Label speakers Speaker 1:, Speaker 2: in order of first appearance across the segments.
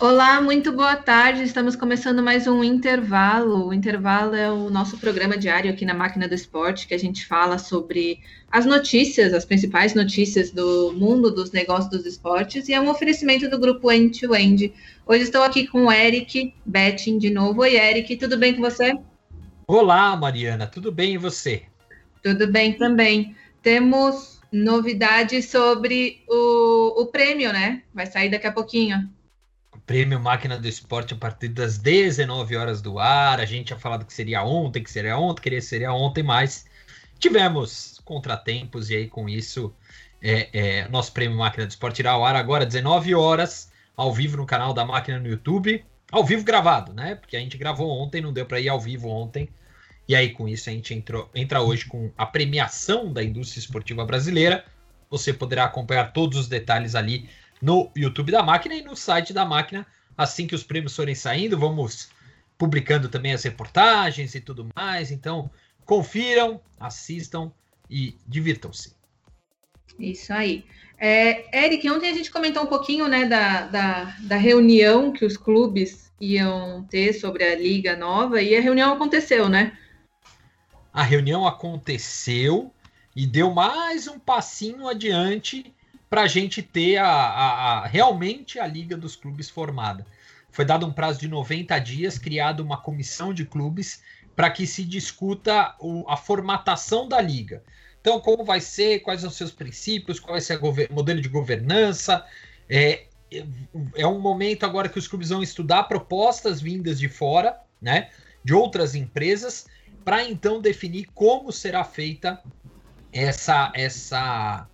Speaker 1: Olá, muito boa tarde. Estamos começando mais um intervalo. O intervalo é o nosso programa diário aqui na Máquina do Esporte, que a gente fala sobre as notícias, as principais notícias do mundo dos negócios dos esportes, e é um oferecimento do grupo End to End. Hoje estou aqui com o Eric Betting de novo. Oi, Eric, tudo bem com você?
Speaker 2: Olá, Mariana, tudo bem e você?
Speaker 1: Tudo bem também. Temos novidades sobre o, o prêmio, né? Vai sair daqui a pouquinho.
Speaker 2: Prêmio Máquina do Esporte a partir das 19 horas do ar. A gente tinha falado que seria ontem, que seria ontem, queria que seria ontem, mas tivemos contratempos e aí com isso é, é, nosso Prêmio Máquina do Esporte irá ao ar agora 19 horas ao vivo no canal da Máquina no YouTube, ao vivo gravado, né? Porque a gente gravou ontem, não deu para ir ao vivo ontem. E aí com isso a gente entrou, entra hoje com a premiação da indústria esportiva brasileira. Você poderá acompanhar todos os detalhes ali no YouTube da máquina e no site da máquina. Assim que os prêmios forem saindo, vamos publicando também as reportagens e tudo mais. Então, confiram, assistam e divirtam-se.
Speaker 1: Isso aí. É, Eric, ontem a gente comentou um pouquinho né, da, da, da, reunião que os clubes iam ter sobre a Liga Nova e a reunião aconteceu, né?
Speaker 2: A reunião aconteceu e deu mais um passinho adiante para a gente ter a, a, a, realmente a Liga dos Clubes formada. Foi dado um prazo de 90 dias, criado uma comissão de clubes para que se discuta o, a formatação da liga. Então, como vai ser, quais são os seus princípios, qual vai ser o modelo de governança. É, é um momento agora que os clubes vão estudar propostas vindas de fora, né, de outras empresas, para então definir como será feita essa essa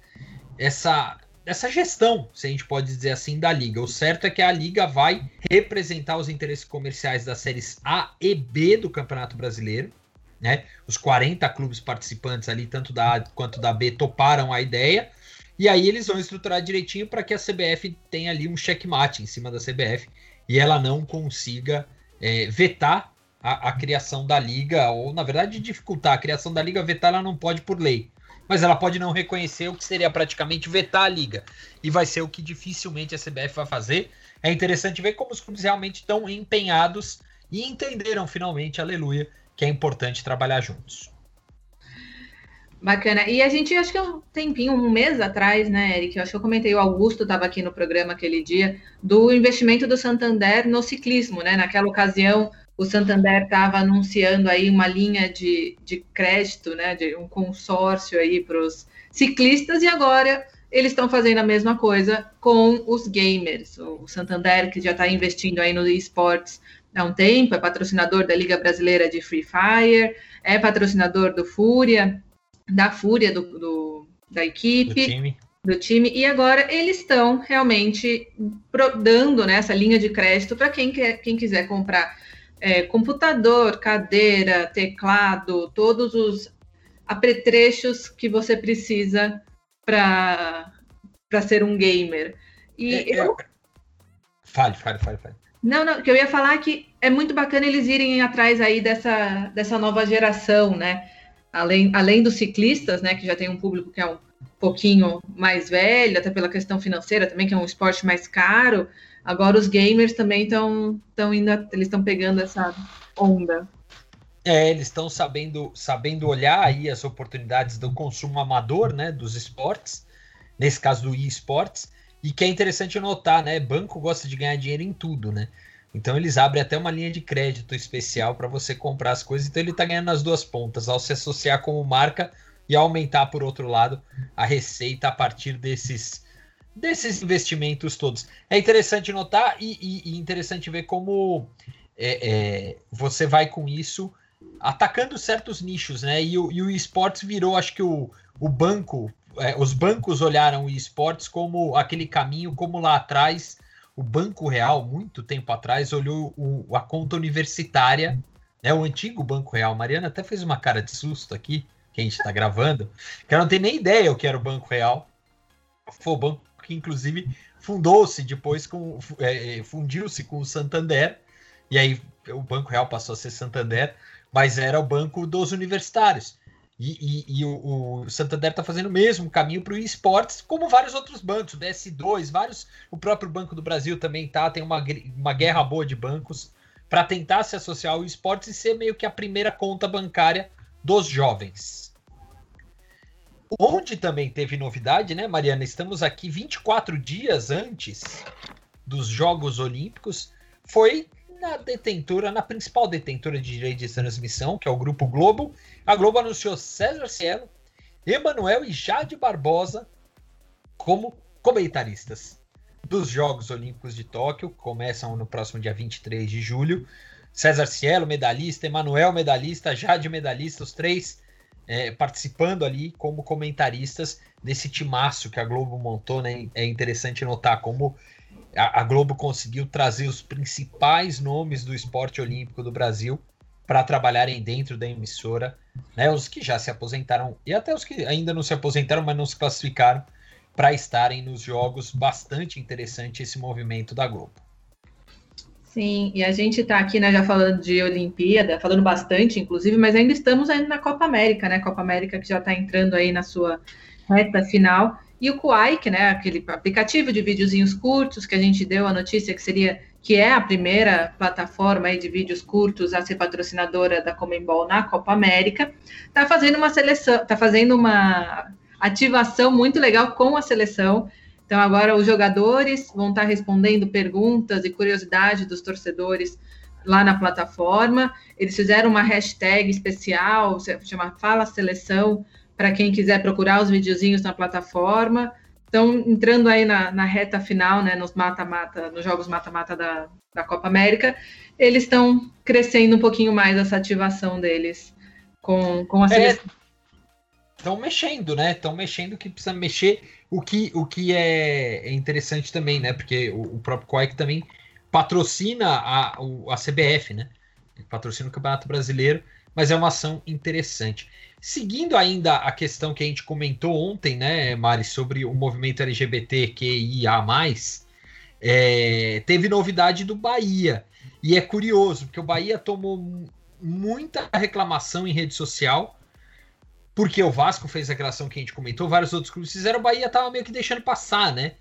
Speaker 2: essa essa gestão, se a gente pode dizer assim, da liga. O certo é que a liga vai representar os interesses comerciais das séries A e B do Campeonato Brasileiro. Né? Os 40 clubes participantes ali, tanto da A quanto da B, toparam a ideia. E aí eles vão estruturar direitinho para que a CBF tenha ali um checkmate em cima da CBF e ela não consiga é, vetar a, a, criação da liga, ou na verdade dificultar a criação da liga, vetar ela não pode por lei mas ela pode não reconhecer o que seria praticamente vetar a liga. E vai ser o que dificilmente a CBF vai fazer. É interessante ver como os clubes realmente estão empenhados e entenderam finalmente, aleluia, que é importante trabalhar juntos.
Speaker 1: Bacana. E a gente, acho que um tempinho, um mês atrás, né, Eric? Eu acho que eu comentei, o Augusto estava aqui no programa aquele dia, do investimento do Santander no ciclismo, né? Naquela ocasião, o Santander estava anunciando aí uma linha de, de crédito, né, de um consórcio aí para os ciclistas, e agora eles estão fazendo a mesma coisa com os gamers. O Santander, que já está investindo aí no esportes há um tempo, é patrocinador da Liga Brasileira de Free Fire, é patrocinador do Fúria, da Fúria do, do da equipe. Do time. Do time, e agora eles estão realmente dando né, essa linha de crédito para quem, quer, quem quiser comprar é, computador, cadeira, teclado, todos os apetrechos que você precisa para ser um gamer. E é, é eu...
Speaker 2: Fale, fale, fale, fale.
Speaker 1: Não, não, que eu ia falar que é muito bacana eles irem atrás aí dessa, dessa nova geração, né? Além, além dos ciclistas, né, que já tem um público que é um pouquinho mais velho, até pela questão financeira também, que é um esporte mais caro, Agora os gamers também estão estão indo, eles estão pegando essa onda.
Speaker 2: É, eles estão sabendo sabendo olhar aí as oportunidades do consumo amador, né, dos esportes, nesse caso do e-sports, e que é interessante notar, né, banco gosta de ganhar dinheiro em tudo, né? Então eles abrem até uma linha de crédito especial para você comprar as coisas. Então ele está ganhando nas duas pontas, ao se associar como marca e aumentar por outro lado a receita a partir desses desses investimentos todos. É interessante notar e, e, e interessante ver como é, é, você vai com isso atacando certos nichos, né? E o, e o esportes virou, acho que o, o banco, é, os bancos olharam o esportes como aquele caminho, como lá atrás o Banco Real, muito tempo atrás, olhou o, a conta universitária, né? O antigo Banco Real. Mariana até fez uma cara de susto aqui, que a gente está gravando, que ela não tem nem ideia o que era o Banco Real. Foi o Banco que inclusive fundou-se depois com é, é, fundiu-se com o Santander e aí o Banco Real passou a ser Santander, mas era o banco dos universitários. E, e, e o, o, Santander está fazendo o mesmo caminho para o esportes, como vários outros bancos, o DS2, vários, o próprio Banco do Brasil também tá, tem uma, uma guerra boa de bancos para tentar se associar ao esportes e ser meio que a primeira conta bancária dos jovens. Onde também teve novidade, né, Mariana? Estamos aqui 24 dias antes dos Jogos Olímpicos, foi na detentora, na principal detentora de direito de transmissão, que é o Grupo Globo. A Globo anunciou César Cielo, Emanuel e Jade Barbosa como comentaristas dos Jogos Olímpicos de Tóquio, que começam no próximo dia 23 de julho. César Cielo, medalhista, Emanuel, medalhista, Jade, medalhista, os três é, participando ali como comentaristas nesse timaço que a Globo montou. Né? É interessante notar como a, a Globo conseguiu trazer os principais nomes do esporte olímpico do Brasil para trabalharem dentro da emissora, né? Os que já se aposentaram e até os que ainda não se aposentaram, mas não se classificaram para estarem nos jogos. Bastante interessante esse movimento da Globo.
Speaker 1: Sim, e a gente está aqui, né, já falando de Olimpíada, falando bastante, inclusive, mas ainda estamos ainda na Copa América, né? Copa América que já está entrando aí na sua reta final. E o Kuaik, né, aquele aplicativo de videozinhos curtos que a gente deu a notícia que seria que é a primeira plataforma aí de vídeos curtos a ser patrocinadora da Comembol na Copa América, está fazendo uma seleção, está fazendo uma ativação muito legal com a seleção. Então agora os jogadores vão estar respondendo perguntas e curiosidades dos torcedores lá na plataforma. Eles fizeram uma hashtag especial, chama Fala Seleção, para quem quiser procurar os videozinhos na plataforma. Então, entrando aí na, na reta final, né, nos mata-mata, nos jogos mata-mata da, da Copa América, eles estão crescendo um pouquinho mais essa ativação deles com, com a é, seleção.
Speaker 2: Estão mexendo, né? Estão mexendo que precisa mexer. O que, o que é, é interessante também, né? Porque o, o próprio Quake também patrocina a, a CBF, né? patrocina o Campeonato Brasileiro, mas é uma ação interessante. Seguindo ainda a questão que a gente comentou ontem, né, Mari, sobre o movimento LGBTQIA, é, teve novidade do Bahia. E é curioso, porque o Bahia tomou muita reclamação em rede social, porque o Vasco fez aquela ação que a gente comentou, vários outros clubes fizeram, o Bahia tava meio que deixando passar, né?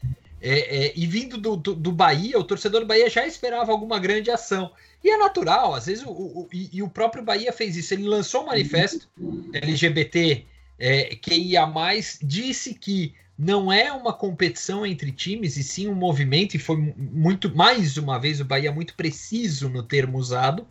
Speaker 2: É, é, e vindo do, do, do, Bahia, o torcedor do Bahia já esperava alguma grande ação. E é natural, às vezes, o, o e, e, o próprio Bahia fez isso. Ele lançou um manifesto LGBT é, mais, disse que não é uma competição entre times, e sim um movimento, e foi muito, mais uma vez, o Bahia muito preciso no termo usado,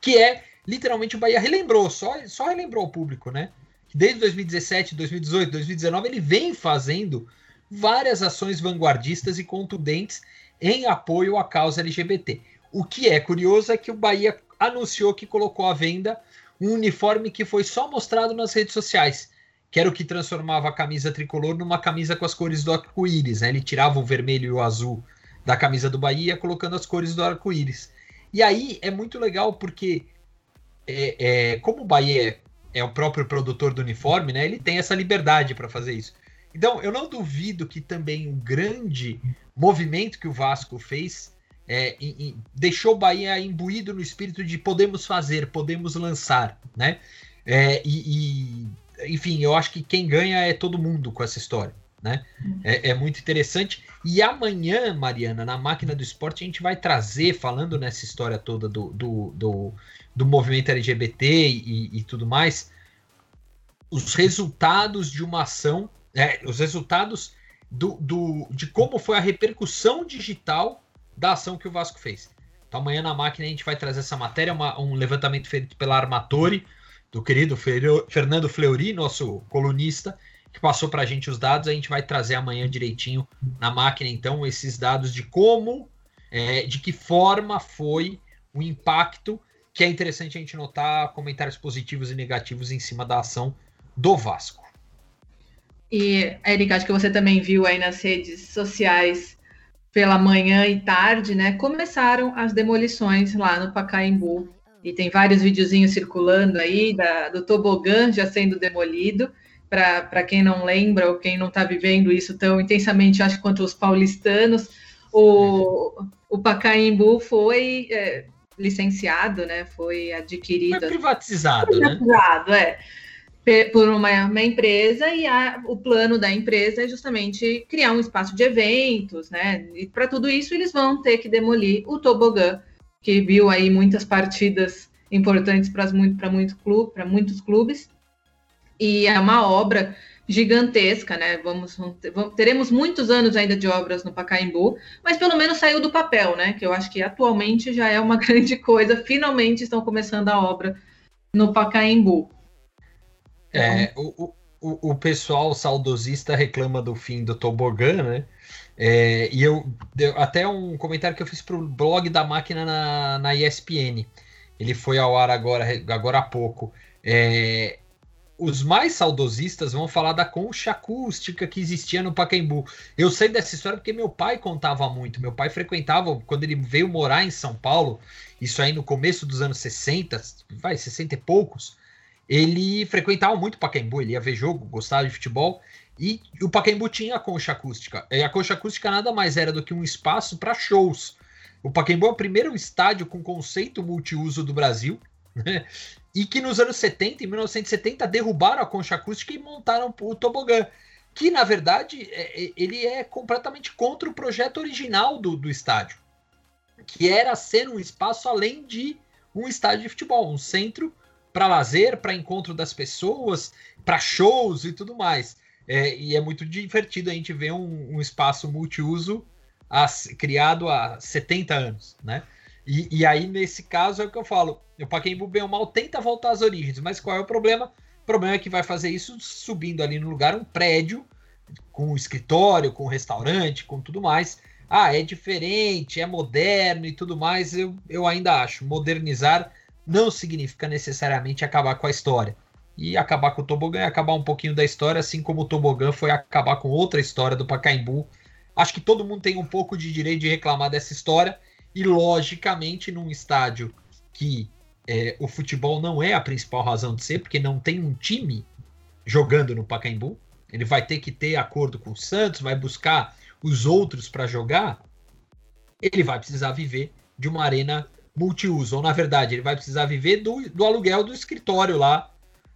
Speaker 2: que é literalmente o Bahia relembrou, só, só relembrou o público, né? Desde 2017, 2018, 2019, ele vem fazendo várias ações vanguardistas e contundentes em apoio à causa LGBT. O que é curioso é que o Bahia anunciou que colocou à venda um uniforme que foi só mostrado nas redes sociais, que era o que transformava a camisa tricolor numa camisa com as cores do arco-íris. Né? Ele tirava o vermelho e o azul da camisa do Bahia, colocando as cores do arco-íris. E aí é muito legal porque, é, é, como o Bahia é, o próprio produtor do uniforme, né, ele tem essa liberdade para fazer isso. Então, eu não duvido que também o grande movimento que o Vasco fez é, deixou o Bahia imbuído no espírito de podemos fazer, podemos lançar, né? É, e, e, enfim, eu acho que quem ganha é todo mundo com essa história, né? É, é, muito interessante. E amanhã, Mariana, na máquina do esporte, a gente vai trazer, falando nessa história toda do, do, do, do movimento LGBT e, e tudo mais, os resultados de uma ação é, os resultados do, do, de como foi a repercussão digital da ação que o Vasco fez. Então amanhã na máquina a gente vai trazer essa matéria, uma, um levantamento feito pela Armatori, do querido Fernando Fleury, nosso colunista, que passou para a gente os dados. A gente vai trazer amanhã direitinho na máquina, então, esses dados de como, é, de que forma foi o impacto, que é interessante a gente notar comentários positivos e negativos em cima da ação do Vasco.
Speaker 1: E, Erika, acho que você também viu aí nas redes sociais pela manhã e tarde, né? Começaram as demolições lá no Pacaembu. E tem vários videozinhos circulando aí da, do tobogã já sendo demolido. Para quem não lembra ou quem não está vivendo isso tão intensamente, acho quanto os paulistanos, o, o Pacaembu foi é, licenciado, né? Foi adquirido. Foi
Speaker 2: privatizado, foi
Speaker 1: privatizado
Speaker 2: né?
Speaker 1: é. por uma, uma empresa e a, o plano da empresa é justamente criar um espaço de eventos, né? E para tudo isso eles vão ter que demolir o tobogã, que viu aí muitas partidas importantes para muito, muito clube, muitos clubes. E é uma obra gigantesca, né? Vamos, vamos, teremos muitos anos ainda de obras no Pacaembu, mas pelo menos saiu do papel, né? Que eu acho que atualmente já é uma grande coisa. Finalmente estão começando a obra no Pacaembu.
Speaker 2: É, o, o, o pessoal saudosista reclama do fim do tobogã, né? É, e eu, até um comentário que eu fiz para o blog da máquina na, na ESPN. Ele foi ao ar agora, agora há pouco. É, os mais saudosistas vão falar da concha acústica que existia no Pacaembu. Eu sei dessa história porque meu pai contava muito. Meu pai frequentava, quando ele veio morar em São Paulo, isso aí no começo dos anos 60, vai, 60 e poucos, ele frequentava muito o Pacaembu, ele ia ver jogo, gostava de futebol, e o Pacaembu tinha a concha acústica. E a concha acústica nada mais era do que um espaço para shows. O Pacaembu é o primeiro estádio com conceito multiuso do Brasil, né? E que nos anos 70, em 1970, derrubaram a concha acústica e montaram o tobogã. Que, na verdade, é, é, ele é completamente contra o projeto original do, do estádio, que era ser um espaço além de um estádio de futebol, um centro para lazer, para encontro das pessoas, para shows e tudo mais. É, e é muito divertido a gente ver um, um espaço multiuso criado há 70 anos, né? E, e, aí, nesse caso, é o que eu falo. O Pacaembu, bem ou mal, tenta voltar às origens. Mas qual é o problema? O problema é que vai fazer isso subindo ali no lugar um prédio com escritório, com restaurante, com tudo mais. Ah, é diferente, é moderno e tudo mais. Eu, eu ainda acho. Modernizar não significa necessariamente acabar com a história. E acabar com o tobogã é acabar um pouquinho da história, assim como o tobogã foi acabar com outra história do Pacaembu. Acho que todo mundo tem um pouco de direito de reclamar dessa história. E, logicamente, num estádio que é, o futebol não é a principal razão de ser, porque não tem um time jogando no Pacaembu, ele vai ter que ter acordo com o Santos, vai buscar os outros para jogar, ele vai precisar viver de uma arena multiuso. Ou, na verdade, ele vai precisar viver do, do aluguel do escritório lá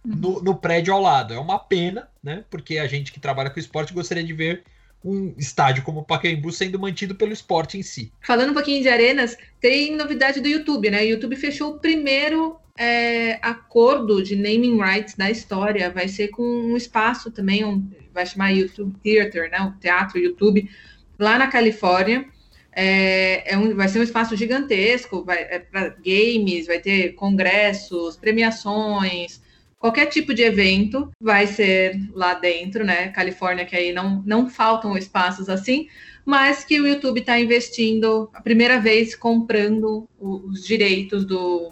Speaker 2: no, no, prédio ao lado. É uma pena, né? Porque a gente que trabalha com esporte gostaria de ver um estádio como o Pacaembu sendo mantido pelo esporte em si.
Speaker 1: Falando um pouquinho de arenas, tem novidade do YouTube, né? O YouTube fechou o primeiro é, acordo de naming rights da história. Vai ser com um espaço também, um, vai chamar YouTube Theater, né? O teatro YouTube, lá na Califórnia. É, é um, vai ser um espaço gigantesco, vai é para games, vai ter congressos, premiações, qualquer tipo de evento vai ser lá dentro, né? Califórnia, que aí não, não faltam espaços assim, mas que o YouTube está investindo a primeira vez comprando os direitos do,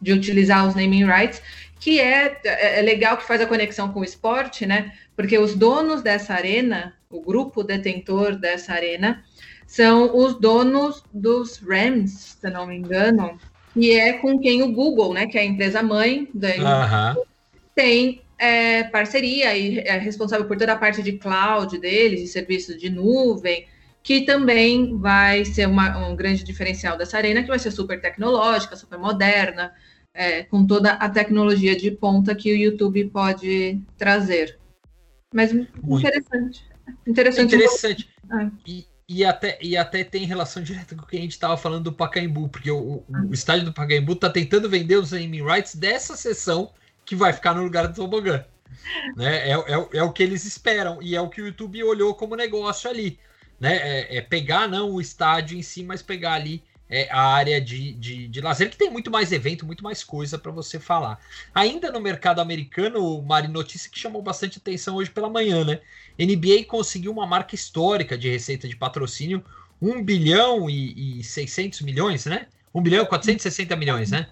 Speaker 1: de utilizar os naming rights, que é, é, é legal que faz a conexão com o esporte, né? Porque os donos dessa arena, o grupo detentor dessa arena, são os donos dos Rams, se não me engano, e é com quem o Google, né, que é a empresa mãe, da, tem é, parceria e é responsável por toda a parte de cloud deles, de serviços de nuvem, que também vai ser uma, um grande diferencial dessa arena, que vai ser super tecnológica, super moderna, é, com toda a tecnologia de ponta que o YouTube pode trazer. Mas Muito. interessante. Interessante.
Speaker 2: Interessante. É. E, e até, e até tem relação direta com o que a gente estava falando do Pacaembu, porque o, o, estádio do Pacaembu está tentando vender os naming rights dessa sessão que vai ficar no lugar do tobogã. Né? É, é, é, o que eles esperam e é o que o YouTube olhou como negócio ali. Né? É, é pegar não o estádio em si, mas pegar ali é, a área de, de, de lazer, que tem muito mais evento, muito mais coisa para você falar. Ainda no mercado americano, Mari, notícia que chamou bastante atenção hoje pela manhã, né? NBA conseguiu uma marca histórica de receita de patrocínio, 1 bilhão e, e 600 milhões, né? 1 bilhão e 460 milhões, né?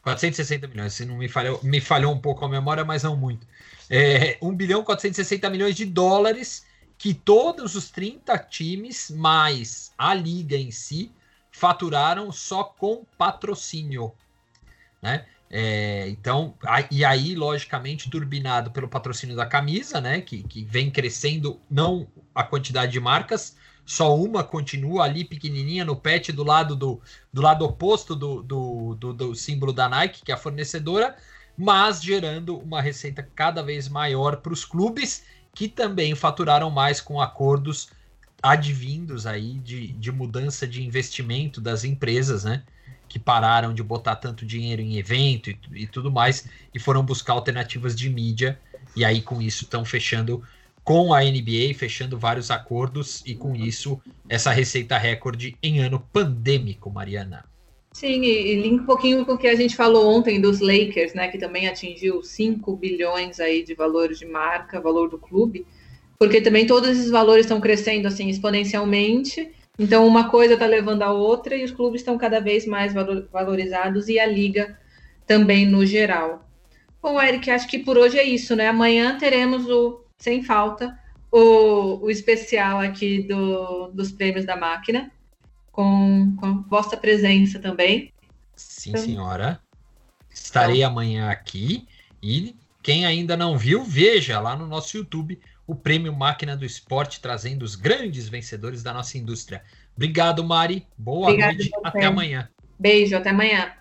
Speaker 2: 460 milhões, se não me falhou, me falhou um pouco a memória, mas não muito. É, 1 bilhão e 460 milhões de dólares que todos os 30 times, mais a liga em si, faturaram só com patrocínio, né? É, então, a, e aí, logicamente, turbinado pelo patrocínio da camisa, né? Que, que vem crescendo, não a quantidade de marcas, só uma continua ali pequenininha no pet do lado do, do lado oposto do, do, do, do símbolo da Nike, que é a fornecedora, mas gerando uma receita cada vez maior para os clubes que também faturaram mais com acordos advindos aí de, de mudança de investimento das empresas, né? Que pararam de botar tanto dinheiro em evento e, e tudo mais e foram buscar alternativas de mídia. E aí, com isso, estão fechando com a NBA, fechando vários acordos e com isso, essa receita recorde em ano pandêmico, Mariana.
Speaker 1: Sim, e, e um pouquinho com o que a gente falou ontem dos Lakers, né, que também atingiu 5 bilhões aí de valores de marca, valor do clube, porque também todos esses valores estão crescendo assim exponencialmente. Então uma coisa está levando a outra e os clubes estão cada vez mais valorizados e a liga também no geral. Bom, Eric, acho que por hoje é isso, né? Amanhã teremos o sem falta o, o especial aqui do, dos prêmios da máquina com, com vossa presença também.
Speaker 2: Sim, então, senhora. Estarei então, amanhã aqui e quem ainda não viu, veja lá no nosso YouTube o Prêmio Máquina do Esporte, trazendo os grandes vencedores da nossa indústria. Obrigado, Mari. Boa Obrigado noite. Até amanhã.
Speaker 1: Beijo, até amanhã.